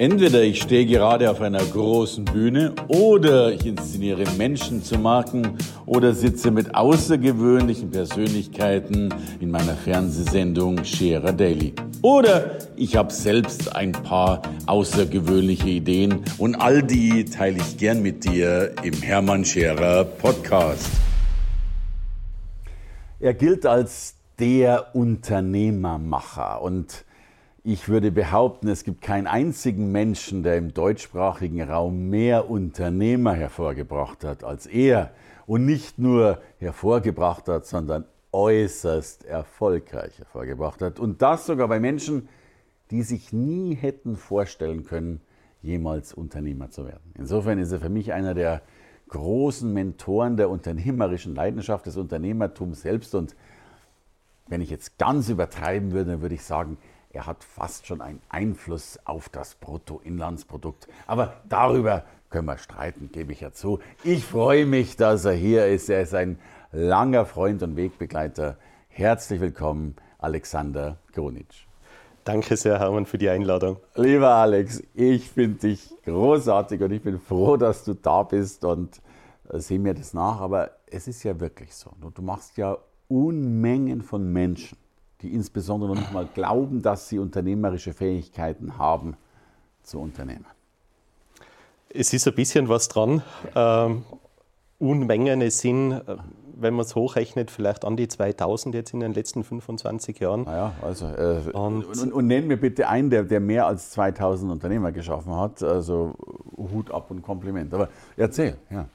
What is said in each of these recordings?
Entweder ich stehe gerade auf einer großen Bühne oder ich inszeniere Menschen zu Marken oder sitze mit außergewöhnlichen Persönlichkeiten in meiner Fernsehsendung Scherer Daily. Oder ich habe selbst ein paar außergewöhnliche Ideen und all die teile ich gern mit dir im Hermann Scherer Podcast. Er gilt als der Unternehmermacher und ich würde behaupten, es gibt keinen einzigen Menschen, der im deutschsprachigen Raum mehr Unternehmer hervorgebracht hat als er. Und nicht nur hervorgebracht hat, sondern äußerst erfolgreich hervorgebracht hat. Und das sogar bei Menschen, die sich nie hätten vorstellen können, jemals Unternehmer zu werden. Insofern ist er für mich einer der großen Mentoren der unternehmerischen Leidenschaft, des Unternehmertums selbst. Und wenn ich jetzt ganz übertreiben würde, dann würde ich sagen, er hat fast schon einen Einfluss auf das Bruttoinlandsprodukt. Aber darüber können wir streiten, gebe ich ja zu. Ich freue mich, dass er hier ist. Er ist ein langer Freund und Wegbegleiter. Herzlich willkommen, Alexander Gronitsch. Danke sehr, Hermann, für die Einladung. Lieber Alex, ich finde dich großartig und ich bin froh, dass du da bist und äh, sehe mir das nach. Aber es ist ja wirklich so. Du machst ja Unmengen von Menschen die insbesondere noch nicht mal glauben, dass sie unternehmerische Fähigkeiten haben, zu unternehmen. Es ist ein bisschen was dran. Ähm, Unmengen, es sind, äh, wenn man es hochrechnet, vielleicht an die 2000 jetzt in den letzten 25 Jahren. Naja, also, äh, und, und, und nennen mir bitte einen, der, der mehr als 2000 Unternehmer geschaffen hat. Also Hut ab und Kompliment. Aber erzähl, ja.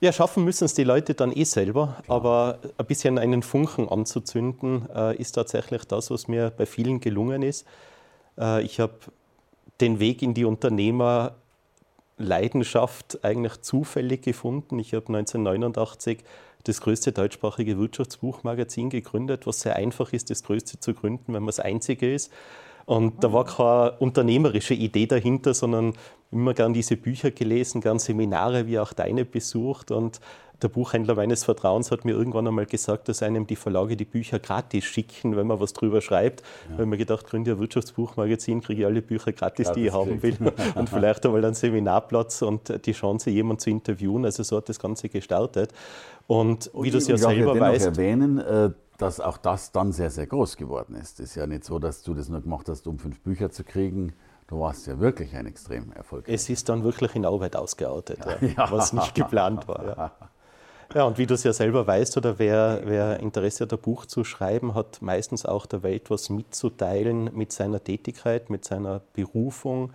Ja, schaffen müssen es die Leute dann eh selber, Klar. aber ein bisschen einen Funken anzuzünden, äh, ist tatsächlich das, was mir bei vielen gelungen ist. Äh, ich habe den Weg in die Unternehmerleidenschaft eigentlich zufällig gefunden. Ich habe 1989 das größte deutschsprachige Wirtschaftsbuchmagazin gegründet, was sehr einfach ist, das größte zu gründen, wenn man das einzige ist. Und da war keine unternehmerische Idee dahinter, sondern immer gern diese Bücher gelesen, gern Seminare wie auch deine besucht. Und der Buchhändler meines Vertrauens hat mir irgendwann einmal gesagt, dass einem die Verlage die Bücher gratis schicken, wenn man was drüber schreibt. Ja. Ich habe mir gedacht, gründe ein Wirtschaftsbuchmagazin, kriege ich alle Bücher gratis, die ich haben will. und vielleicht einmal einen Seminarplatz und die Chance, jemanden zu interviewen. Also so hat das Ganze gestartet. Und wie du es ja selber weißt. erwähnen, äh, dass auch das dann sehr, sehr groß geworden ist. Es ist ja nicht so, dass du das nur gemacht hast, um fünf Bücher zu kriegen. Du warst ja wirklich ein extrem erfolgreich. Es ist dann wirklich in Arbeit ausgeartet, ja. Ja. was nicht geplant war. Ja. ja, und wie du es ja selber weißt, oder wer, wer Interesse hat, ein Buch zu schreiben, hat meistens auch der Welt was mitzuteilen mit seiner Tätigkeit, mit seiner Berufung.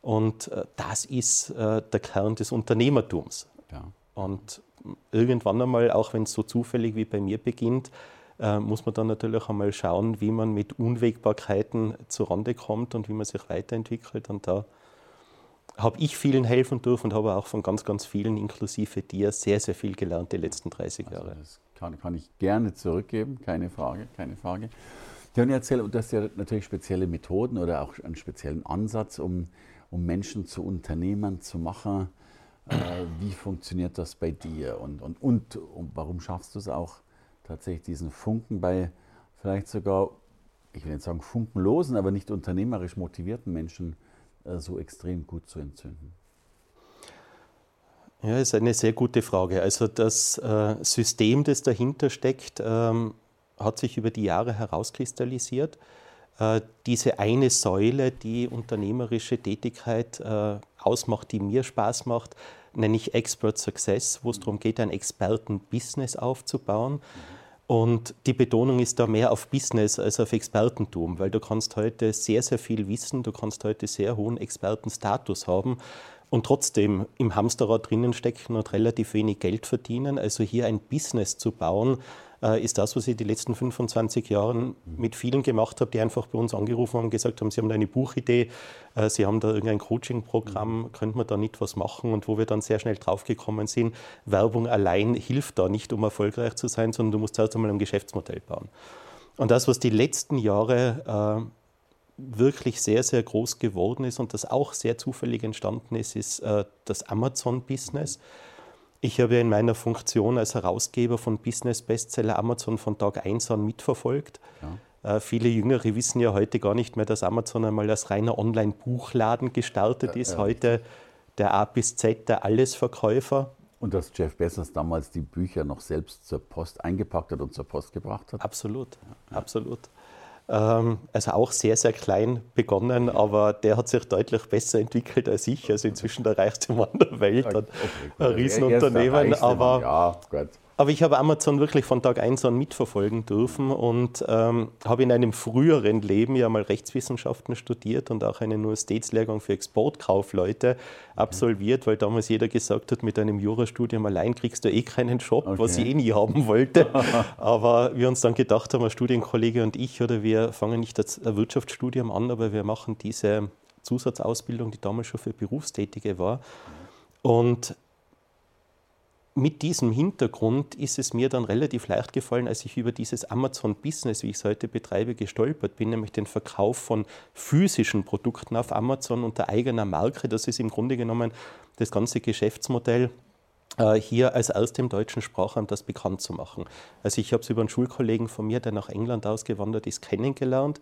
Und äh, das ist äh, der Kern des Unternehmertums. Und irgendwann einmal, auch wenn es so zufällig wie bei mir beginnt, äh, muss man dann natürlich einmal schauen, wie man mit Unwägbarkeiten zurande kommt und wie man sich weiterentwickelt. Und da habe ich vielen helfen dürfen und habe auch von ganz, ganz vielen, inklusive dir, sehr, sehr viel gelernt die letzten 30 also Jahre. Also das kann, kann, ich gerne zurückgeben, keine Frage, keine Frage. Ja, und erzähl, du hast ja natürlich spezielle Methoden oder auch einen speziellen Ansatz, um, um Menschen zu Unternehmern zu machen. Äh, wie funktioniert das bei dir und, und, und, und warum schaffst du es auch, tatsächlich diesen Funken bei vielleicht sogar, ich will nicht sagen funkenlosen, aber nicht unternehmerisch motivierten Menschen äh, so extrem gut zu entzünden? Ja, ist eine sehr gute Frage. Also das äh, System, das dahinter steckt, ähm, hat sich über die Jahre herauskristallisiert. Äh, diese eine Säule, die unternehmerische Tätigkeit äh, ausmacht, die mir Spaß macht, nenne ich Expert Success, wo es darum geht, ein Experten-Business aufzubauen. Und die Betonung ist da mehr auf Business als auf Expertentum, weil du kannst heute sehr, sehr viel wissen, du kannst heute sehr hohen Expertenstatus haben und trotzdem im Hamsterrad drinnen stecken und relativ wenig Geld verdienen. Also hier ein Business zu bauen, ist das, was ich die letzten 25 Jahre mit vielen gemacht habe, die einfach bei uns angerufen haben und gesagt haben, sie haben da eine Buchidee, äh, sie haben da irgendein Coaching-Programm, könnte man da nicht was machen? Und wo wir dann sehr schnell draufgekommen sind, Werbung allein hilft da nicht, um erfolgreich zu sein, sondern du musst erst einmal ein Geschäftsmodell bauen. Und das, was die letzten Jahre äh, wirklich sehr, sehr groß geworden ist und das auch sehr zufällig entstanden ist, ist äh, das Amazon-Business. Ich habe ja in meiner Funktion als Herausgeber von Business Bestseller Amazon von Tag 1 an mitverfolgt. Ja. Äh, viele Jüngere wissen ja heute gar nicht mehr, dass Amazon einmal als reiner Online-Buchladen gestartet ist. Heute der A bis Z, der Allesverkäufer. Und dass Jeff Bezos damals die Bücher noch selbst zur Post eingepackt hat und zur Post gebracht hat? Absolut, absolut. Ähm, also auch sehr, sehr klein begonnen, aber der hat sich deutlich besser entwickelt als ich. Also inzwischen der reichste Mann der Welt, okay, ein Riesenunternehmen. Aber ja, gut. Aber ich habe Amazon wirklich von Tag 1 an mitverfolgen dürfen und ähm, habe in einem früheren Leben ja mal Rechtswissenschaften studiert und auch einen Universitätslehrgang für Exportkaufleute absolviert, weil damals jeder gesagt hat, mit einem Jurastudium allein kriegst du eh keinen Job, okay. was ich eh nie haben wollte. aber wir uns dann gedacht haben, ein Studienkollege und ich, oder wir fangen nicht das Wirtschaftsstudium an, aber wir machen diese Zusatzausbildung, die damals schon für Berufstätige war. Und mit diesem Hintergrund ist es mir dann relativ leicht gefallen, als ich über dieses Amazon-Business, wie ich es heute betreibe, gestolpert bin, nämlich den Verkauf von physischen Produkten auf Amazon unter eigener Marke. Das ist im Grunde genommen das ganze Geschäftsmodell äh, hier als erste im deutschen Sprachraum das bekannt zu machen. Also ich habe es über einen Schulkollegen von mir, der nach England ausgewandert ist, kennengelernt,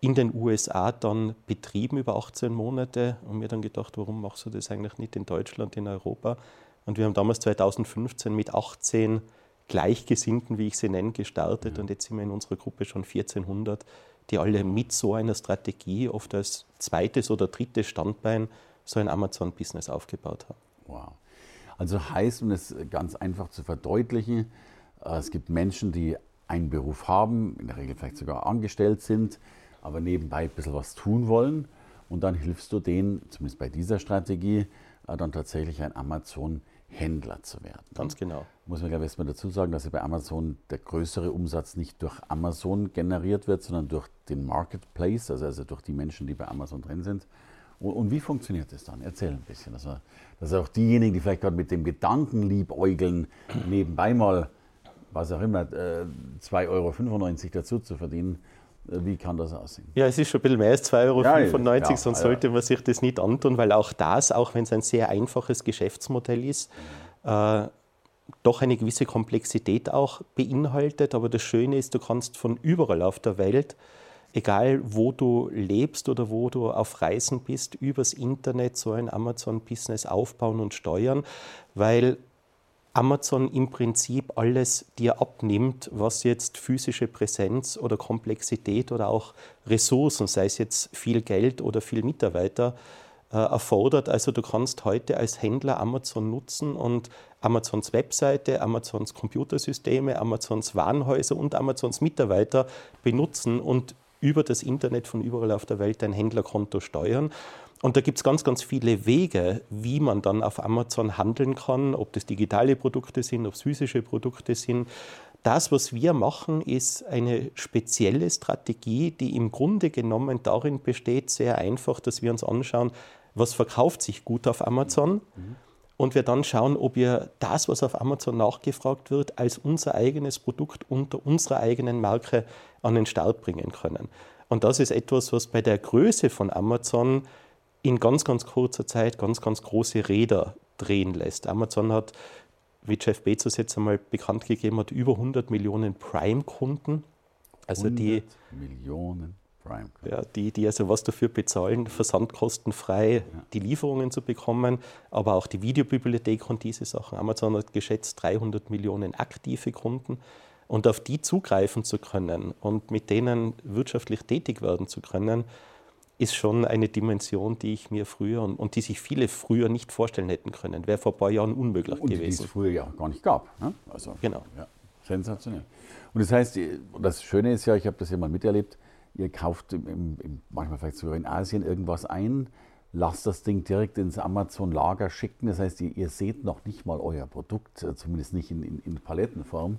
in den USA dann betrieben über 18 Monate und mir dann gedacht, warum machst du das eigentlich nicht in Deutschland, in Europa? Und wir haben damals 2015 mit 18 Gleichgesinnten, wie ich sie nenne, gestartet. Ja. Und jetzt sind wir in unserer Gruppe schon 1400, die alle mit so einer Strategie oft als zweites oder drittes Standbein so ein Amazon-Business aufgebaut haben. Wow. Also heißt, um es ganz einfach zu verdeutlichen, äh, es gibt Menschen, die einen Beruf haben, in der Regel vielleicht sogar angestellt sind, aber nebenbei ein bisschen was tun wollen. Und dann hilfst du denen, zumindest bei dieser Strategie, äh, dann tatsächlich ein Amazon Händler zu werden. Ganz genau. Muss man, glaube ich, erstmal dazu sagen, dass ja bei Amazon der größere Umsatz nicht durch Amazon generiert wird, sondern durch den Marketplace, also, also durch die Menschen, die bei Amazon drin sind. Und, und wie funktioniert das dann? Erzähl ein bisschen. Dass, wir, dass auch diejenigen, die vielleicht gerade mit dem Gedanken liebäugeln, nebenbei mal, was auch immer, 2,95 äh, Euro dazu zu verdienen, wie kann das aussehen? Ja, es ist schon ein bisschen mehr als 2,95 Euro, ja, ja, sonst sollte man sich das nicht antun, weil auch das, auch wenn es ein sehr einfaches Geschäftsmodell ist, äh, doch eine gewisse Komplexität auch beinhaltet. Aber das Schöne ist, du kannst von überall auf der Welt, egal wo du lebst oder wo du auf Reisen bist, übers Internet so ein Amazon-Business aufbauen und steuern, weil Amazon im Prinzip alles dir abnimmt, was jetzt physische Präsenz oder Komplexität oder auch Ressourcen, sei es jetzt viel Geld oder viel Mitarbeiter, äh, erfordert. Also du kannst heute als Händler Amazon nutzen und Amazons Webseite, Amazons Computersysteme, Amazons Warenhäuser und Amazons Mitarbeiter benutzen und über das Internet von überall auf der Welt dein Händlerkonto steuern. Und da gibt es ganz, ganz viele Wege, wie man dann auf Amazon handeln kann, ob das digitale Produkte sind, ob es physische Produkte sind. Das, was wir machen, ist eine spezielle Strategie, die im Grunde genommen darin besteht, sehr einfach, dass wir uns anschauen, was verkauft sich gut auf Amazon. Mhm. Und wir dann schauen, ob wir das, was auf Amazon nachgefragt wird, als unser eigenes Produkt unter unserer eigenen Marke an den Start bringen können. Und das ist etwas, was bei der Größe von Amazon in ganz, ganz kurzer Zeit ganz, ganz große Räder drehen lässt. Amazon hat, wie Jeff Bezos jetzt einmal bekannt gegeben hat, über 100 Millionen Prime-Kunden. Also die Millionen Prime. Ja, die, die also was dafür bezahlen, versandkostenfrei ja. die Lieferungen zu bekommen, aber auch die Videobibliothek und diese Sachen. Amazon hat geschätzt 300 Millionen aktive Kunden. Und auf die zugreifen zu können und mit denen wirtschaftlich tätig werden zu können, ist schon eine Dimension, die ich mir früher und, und die sich viele früher nicht vorstellen hätten können. Wäre vor ein paar Jahren unmöglich und gewesen. Die es früher ja auch gar nicht gab. Ne? Also, genau. Ja, sensationell. Und das heißt, das Schöne ist ja, ich habe das ja mal miterlebt, ihr kauft im, im, manchmal vielleicht sogar in Asien irgendwas ein, lasst das Ding direkt ins Amazon-Lager schicken. Das heißt, ihr, ihr, seht noch nicht mal euer Produkt, äh, zumindest nicht in, in, in Palettenform.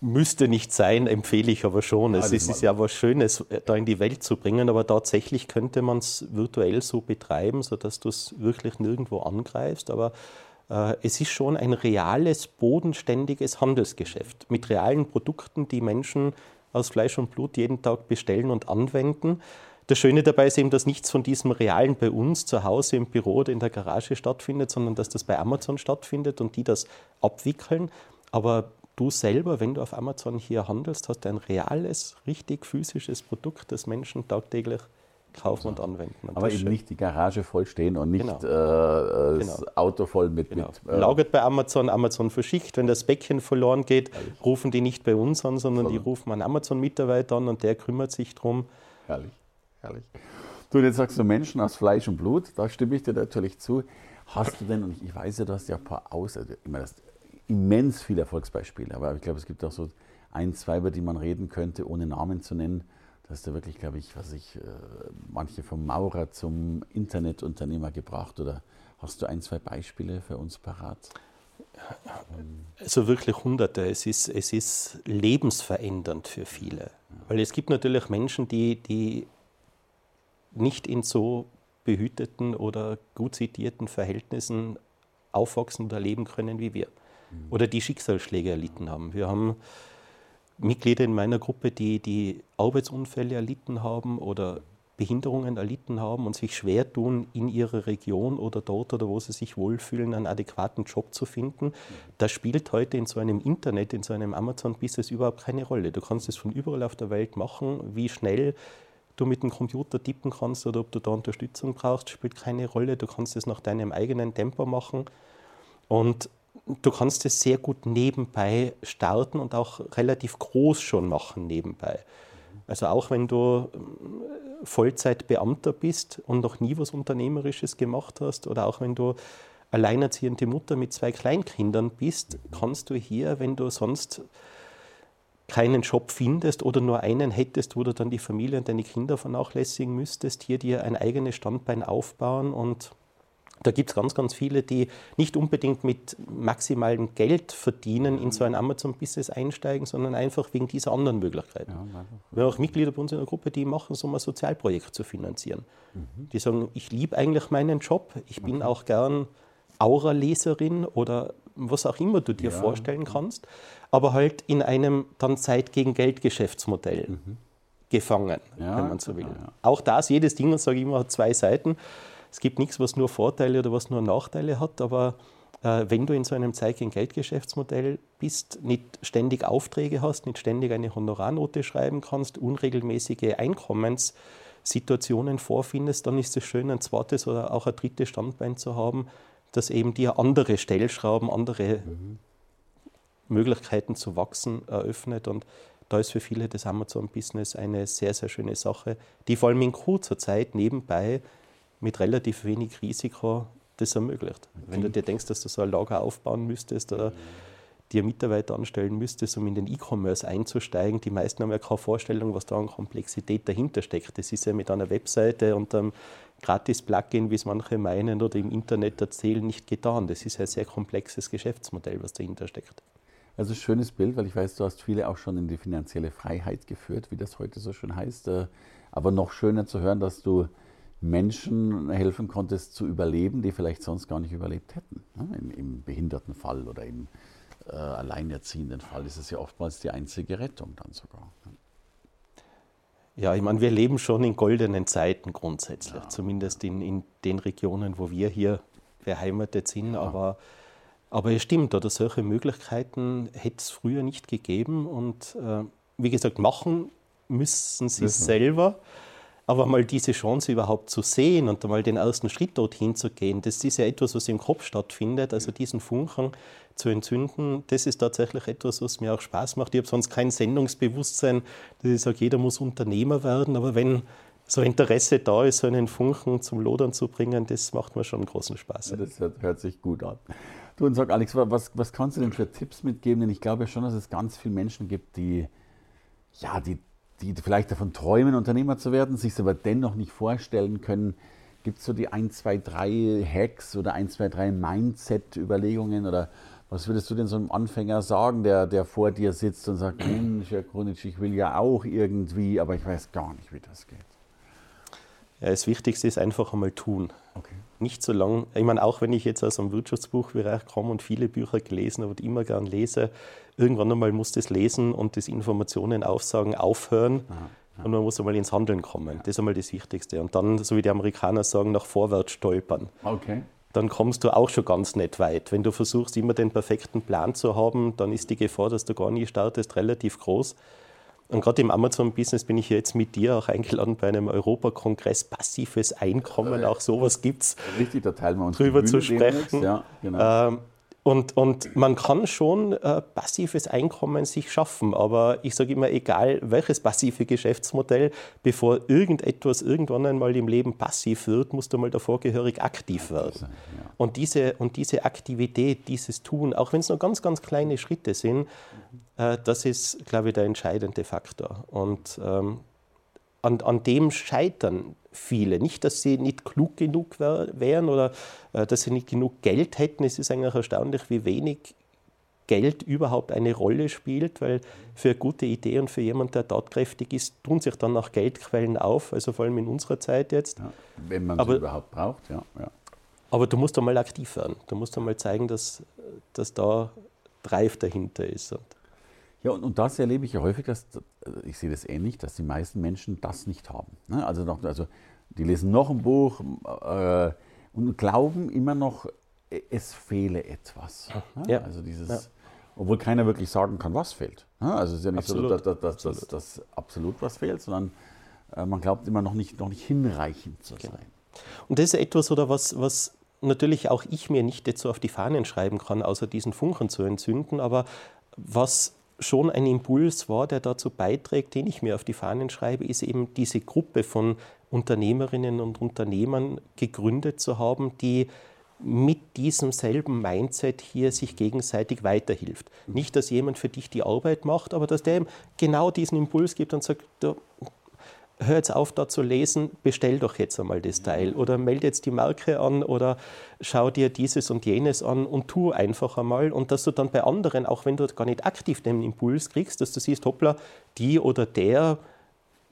Müsste nicht sein, empfehle ich aber schon. Ja, es ist, ist ja was Schönes, äh, da in die Welt zu bringen, aber tatsächlich könnte man es virtuell so betreiben, sodass du es wirklich nirgendwo angreifst. Aber äh, es ist schon ein reales, bodenständiges Handelsgeschäft mit realen Produkten, die Menschen aus Fleisch und Blut jeden Tag bestellen und anwenden. Das Schöne dabei ist eben, dass nichts von diesem Realen bei uns zu Hause im Büro oder in der Garage stattfindet, sondern dass das bei Amazon stattfindet und die das abwickeln. Aber du selber, wenn du auf Amazon hier handelst, hast ein reales, richtig physisches Produkt, das Menschen tagtäglich kaufen und anwenden. Und Aber eben schön. nicht die Garage voll stehen und nicht genau. äh, das genau. Auto voll mit. Genau. mit äh Lagert bei Amazon, Amazon verschickt. Wenn das Bäckchen verloren geht, Herrlich. rufen die nicht bei uns an, sondern Voll. die rufen einen Amazon-Mitarbeiter an und der kümmert sich darum. Herrlich, herrlich. Du, jetzt sagst du Menschen aus Fleisch und Blut, da stimme ich dir natürlich zu. Hast du denn, und ich weiß ja, du hast ja ein paar aus, also immer das immens viele Erfolgsbeispiele, aber ich glaube, es gibt auch so ein, zwei, über die man reden könnte, ohne Namen zu nennen. Da hast du wirklich, glaube ich, was ich, äh, manche vom Maurer zum Internetunternehmer gebracht oder hast du ein, zwei Beispiele für uns parat? Also wirklich hunderte. Es ist, es ist lebensverändernd für viele. Weil es gibt natürlich Menschen, die, die nicht in so behüteten oder gut situierten Verhältnissen aufwachsen oder leben können wie wir oder die Schicksalsschläge erlitten haben. Wir haben Mitglieder in meiner Gruppe, die, die Arbeitsunfälle erlitten haben oder Behinderungen erlitten haben und sich schwer tun, in ihrer Region oder dort oder wo sie sich wohlfühlen, einen adäquaten Job zu finden. Das spielt heute in so einem Internet, in so einem Amazon-Business überhaupt keine Rolle. Du kannst es von überall auf der Welt machen. Wie schnell du mit dem Computer tippen kannst oder ob du da Unterstützung brauchst, spielt keine Rolle. Du kannst es nach deinem eigenen Tempo machen. Und du kannst es sehr gut nebenbei starten und auch relativ groß schon machen nebenbei. Also auch wenn du äh, Vollzeitbeamter bist und noch nie was Unternehmerisches gemacht hast oder auch wenn du alleinerziehende Mutter mit zwei Kleinkindern bist, kannst du hier, wenn du sonst keinen Job findest oder nur einen hättest, wo du dann die Familie und deine Kinder vernachlässigen müsstest, hier dir ein eigenes Standbein aufbauen und da gibt es ganz, ganz viele, die nicht unbedingt mit maximalem Geld verdienen, in so ein Amazon-Business einsteigen, sondern einfach wegen dieser anderen Möglichkeiten. Ja, Wir haben auch Mitglieder bei uns in der Gruppe, die machen, so ein Sozialprojekt zu finanzieren. Mhm. Die sagen, ich liebe eigentlich meinen Job, ich bin okay. auch gern Aura-Leserin oder was auch immer du dir ja. vorstellen kannst, aber halt in einem dann Zeit gegen Geld-Geschäftsmodell mhm. gefangen, ja, wenn man so will. Auch das, jedes Ding, sage ich immer, hat zwei Seiten. Es gibt nichts, was nur Vorteile oder was nur Nachteile hat, aber äh, wenn du in so einem Zeit- Geldgeschäftsmodell bist, nicht ständig Aufträge hast, nicht ständig eine Honorarnote schreiben kannst, unregelmäßige Einkommenssituationen vorfindest, dann ist es schön, ein zweites oder auch ein drittes Standbein zu haben, das eben dir andere Stellschrauben, andere mhm. Möglichkeiten zu wachsen eröffnet. Und da ist für viele das Amazon-Business eine sehr, sehr schöne Sache, die vor allem in kurzer Zeit nebenbei mit relativ wenig Risiko das ermöglicht. Okay. Wenn du dir denkst, dass du so ein Lager aufbauen müsstest oder dir Mitarbeiter anstellen müsstest, um in den E-Commerce einzusteigen, die meisten haben ja keine Vorstellung, was da an Komplexität dahinter steckt. Das ist ja mit einer Webseite und einem Gratis-Plugin, wie es manche meinen oder im Internet erzählen, nicht getan. Das ist ein sehr komplexes Geschäftsmodell, was dahinter steckt. Also schönes Bild, weil ich weiß, du hast viele auch schon in die finanzielle Freiheit geführt, wie das heute so schön heißt. Äh, aber noch schöner zu hören, dass du Menschen helfen konntest zu überleben, die vielleicht sonst gar nicht überlebt hätten. Im, Im Behindertenfall oder im äh, alleinerziehenden Fall ist es ja oftmals die einzige Rettung dann sogar. Ja, ich meine, wir leben schon in goldenen Zeiten grundsätzlich, ja. zumindest in, in den Regionen, wo wir hier beheimatet sind. Ja. Aber, aber es stimmt, oder solche Möglichkeiten hätte es früher nicht gegeben. Und äh, wie gesagt, machen müssen sie es selber. Aber mal diese Chance überhaupt zu sehen und einmal den ersten Schritt dorthin zu gehen, das ist ja etwas, was im Kopf stattfindet. Also diesen Funken zu entzünden, das ist tatsächlich etwas, was mir auch Spaß macht. Ich habe sonst kein Sendungsbewusstsein, dass ich sage, jeder muss Unternehmer werden. Aber wenn so Interesse da ist, so einen Funken zum Lodern zu bringen, das macht mir schon großen Spaß. Ja, das hört sich gut an. Du und sag, Alex, was, was kannst du denn für Tipps mitgeben? Denn ich glaube schon, dass es ganz viele Menschen gibt, die, ja, die die vielleicht davon träumen, Unternehmer zu werden, sich es aber dennoch nicht vorstellen können. Gibt es so die 1, 2, 3 Hacks oder 1, 2, 3 Mindset-Überlegungen oder was würdest du denn so einem Anfänger sagen, der, der vor dir sitzt und sagt, Mensch, Herr Kronitsch, ich will ja auch irgendwie, aber ich weiß gar nicht, wie das geht? Das Wichtigste ist einfach einmal tun. Okay. Nicht so lang, ich meine, auch wenn ich jetzt aus einem Wirtschaftsbuchbereich komme und viele Bücher gelesen habe und immer gern lese, irgendwann einmal muss das Lesen und das Informationen aufsagen aufhören. Aha, aha. Und man muss einmal ins Handeln kommen. Das ist einmal das Wichtigste. Und dann, so wie die Amerikaner sagen, nach vorwärts stolpern. Okay. dann kommst du auch schon ganz nicht weit. Wenn du versuchst, immer den perfekten Plan zu haben, dann ist die Gefahr, dass du gar nie startest, relativ groß. Und gerade im Amazon-Business bin ich jetzt mit dir auch eingeladen bei einem Europakongress passives Einkommen, auch sowas gibt es. Richtig, da teilen wir uns drüber zu sprechen. Ja, genau. ähm, und, und man kann schon äh, passives Einkommen sich schaffen, aber ich sage immer, egal welches passive Geschäftsmodell, bevor irgendetwas irgendwann einmal im Leben passiv wird, musst du mal davor gehörig aktiv werden. Und, diese, und diese Aktivität, dieses Tun, auch wenn es nur ganz, ganz kleine Schritte sind, äh, das ist, glaube ich, der entscheidende Faktor. Und ähm, an, an dem scheitern viele. Nicht, dass sie nicht klug genug wär, wären oder äh, dass sie nicht genug Geld hätten. Es ist eigentlich erstaunlich, wie wenig Geld überhaupt eine Rolle spielt, weil für eine gute Idee und für jemanden, der tatkräftig ist, tun sich dann auch Geldquellen auf, also vor allem in unserer Zeit jetzt. Ja, wenn man sie überhaupt braucht, ja, ja. Aber du musst einmal aktiv werden. Du musst einmal zeigen, dass, dass da Drive dahinter ist. Und ja, und, und, das erlebe ich ja häufig, dass, ich sehe das ähnlich, dass die meisten Menschen das nicht haben. Ne? Also, noch, also die lesen noch ein Buch äh, und glauben immer noch, es fehle etwas. Ne? Ja. Also dieses, ja. obwohl keiner wirklich sagen kann, was fehlt. Ne? Also es ist ja nicht absolut. so, dass, dass, dass, absolut. dass, absolut was fehlt, sondern äh, man glaubt immer noch nicht, noch nicht hinreichend zu genau. sein. Und das ist etwas, oder was, was natürlich auch ich mir nicht jetzt so auf die Fahnen schreiben kann, außer diesen Funken zu entzünden, aber was schon ein Impuls war, der dazu beiträgt, den ich mir auf die Fahnen schreibe, ist eben diese Gruppe von Unternehmerinnen und Unternehmern gegründet zu haben, die mit diesem selben Mindset hier sich gegenseitig weiterhilft. Nicht, dass jemand für dich die Arbeit macht, aber dass der ihm genau diesen Impuls gibt und sagt, hör jetzt auf, da zu lesen, bestell doch jetzt einmal das Teil oder melde jetzt die Marke an oder schau dir dieses und jenes an und tu einfach einmal und dass du dann bei anderen, auch wenn du gar nicht aktiv den Impuls kriegst, dass du siehst, hoppla, die oder der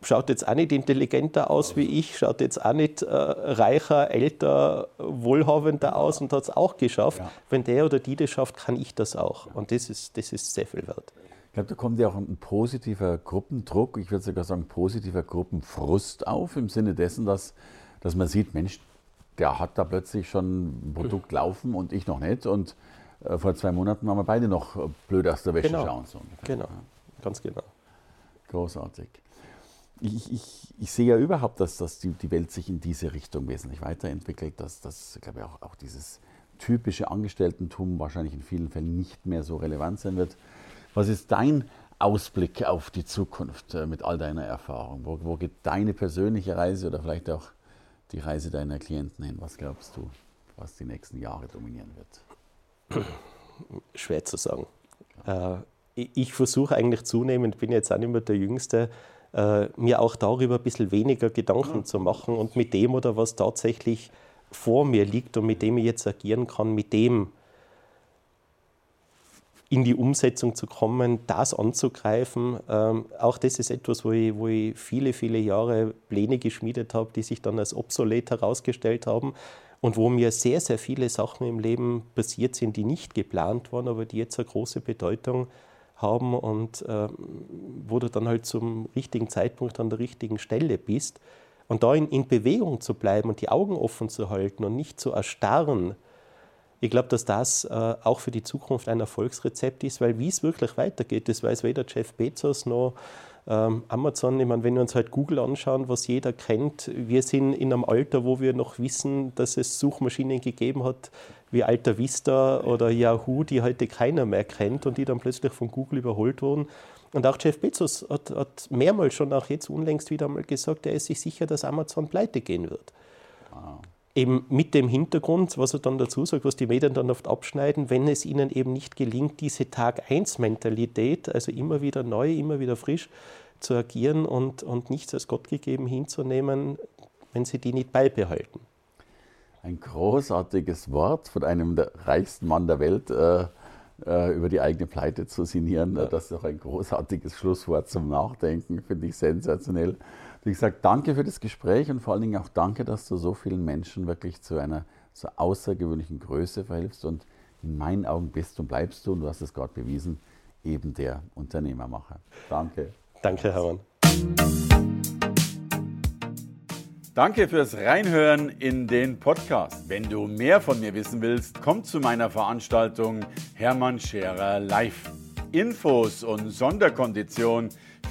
schaut jetzt auch nicht intelligenter aus wie ich, schaut jetzt auch nicht äh, reicher, älter, wohlhabender aus und hat es auch geschafft. Ja. Wenn der oder die das schafft, kann ich das auch. Und das ist, das ist sehr viel wert. Ich glaube, da kommt ja auch ein positiver Gruppendruck, ich würde sogar sagen positiver Gruppenfrust auf, im Sinne dessen, dass, dass man sieht, Mensch, der hat da plötzlich schon ein Produkt laufen und ich noch nicht. Und äh, vor zwei Monaten waren wir beide noch blöd aus der Wäsche genau. schauen. So genau, ganz genau. Großartig. Ich, ich, ich, sehe ja überhaupt, dass, dass die, die Welt sich in diese Richtung wesentlich weiterentwickelt, dass, dass glaube ich, auch, auch dieses typische Angestelltentum wahrscheinlich in vielen Fällen nicht mehr so relevant sein wird. Was ist dein Ausblick auf die Zukunft äh, mit all deiner Erfahrung? Wo, wo geht deine persönliche Reise oder vielleicht auch die Reise deiner Klienten hin? Was glaubst du, was die nächsten Jahre dominieren wird? Schwer zu sagen. Äh, ich versuche eigentlich zunehmend, bin jetzt auch nicht mehr der Jüngste, äh, mir auch darüber ein bisschen weniger Gedanken ja. zu machen und mit dem oder was tatsächlich vor mir liegt und mit dem ich jetzt agieren kann, mit dem in die Umsetzung zu kommen, das anzugreifen. Ähm, auch das ist etwas, wo ich, wo ich viele, viele Jahre Pläne geschmiedet habe, die sich dann als obsolet herausgestellt haben und wo mir sehr, sehr viele Sachen im Leben passiert sind, die nicht geplant waren, aber die jetzt eine große Bedeutung haben und äh, wo du dann halt zum richtigen Zeitpunkt an der richtigen Stelle bist. Und da in, in Bewegung zu bleiben und die Augen offen zu halten und nicht zu erstarren, ich glaube, dass das äh, auch für die Zukunft ein Erfolgsrezept ist, weil wie es wirklich weitergeht, das weiß weder Jeff Bezos noch ähm, Amazon. Ich meine, wenn wir uns halt Google anschauen, was jeder kennt, wir sind in einem Alter, wo wir noch wissen, dass es Suchmaschinen gegeben hat wie Alta Vista oder Yahoo, die heute keiner mehr kennt und die dann plötzlich von Google überholt wurden. Und auch Jeff Bezos hat, hat mehrmals schon auch jetzt unlängst wieder einmal gesagt, er ist sich sicher, dass Amazon pleite gehen wird. Wow eben mit dem Hintergrund, was er dann dazu sagt, was die Medien dann oft abschneiden, wenn es ihnen eben nicht gelingt, diese Tag-1-Mentalität, also immer wieder neu, immer wieder frisch zu agieren und, und nichts als Gott gegeben hinzunehmen, wenn sie die nicht beibehalten. Ein großartiges Wort von einem der reichsten Mann der Welt. Äh, äh über die eigene Pleite zu sinnieren. Ja. Das ist auch ein großartiges Schlusswort zum Nachdenken, finde ich sensationell. Wie gesagt, danke für das Gespräch und vor allen Dingen auch danke, dass du so vielen Menschen wirklich zu einer so außergewöhnlichen Größe verhilfst und in meinen Augen bist und bleibst du, und du hast es gerade bewiesen, eben der Unternehmermacher. Danke. Danke, Hermann. Danke fürs Reinhören in den Podcast. Wenn du mehr von mir wissen willst, komm zu meiner Veranstaltung Hermann Scherer Live. Infos und Sonderkonditionen